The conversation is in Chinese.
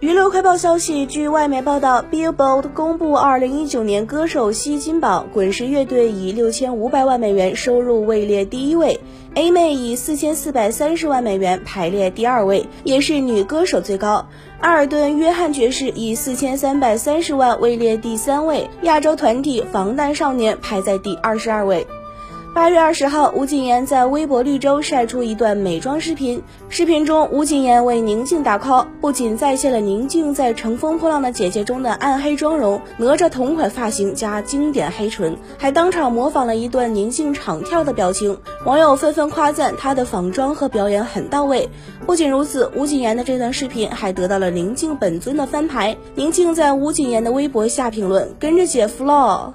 娱乐快报消息，据外媒报道，Billboard 公布2019年歌手吸金榜，滚石乐队以6500万美元收入位列第一位，A 妹以4430万美元排列第二位，也是女歌手最高。阿尔顿·约翰爵士以4330万位列第三位，亚洲团体防弹少年排在第二十二位。八月二十号，吴谨言在微博绿洲晒出一段美妆视频。视频中，吴谨言为宁静打 call，不仅再现了宁静在《乘风破浪的姐姐》中的暗黑妆容、哪吒同款发型加经典黑唇，还当场模仿了一段宁静长跳的表情。网友纷纷夸赞她的仿妆和表演很到位。不仅如此，吴谨言的这段视频还得到了宁静本尊的翻牌。宁静在吴谨言的微博下评论：“跟着姐夫了。”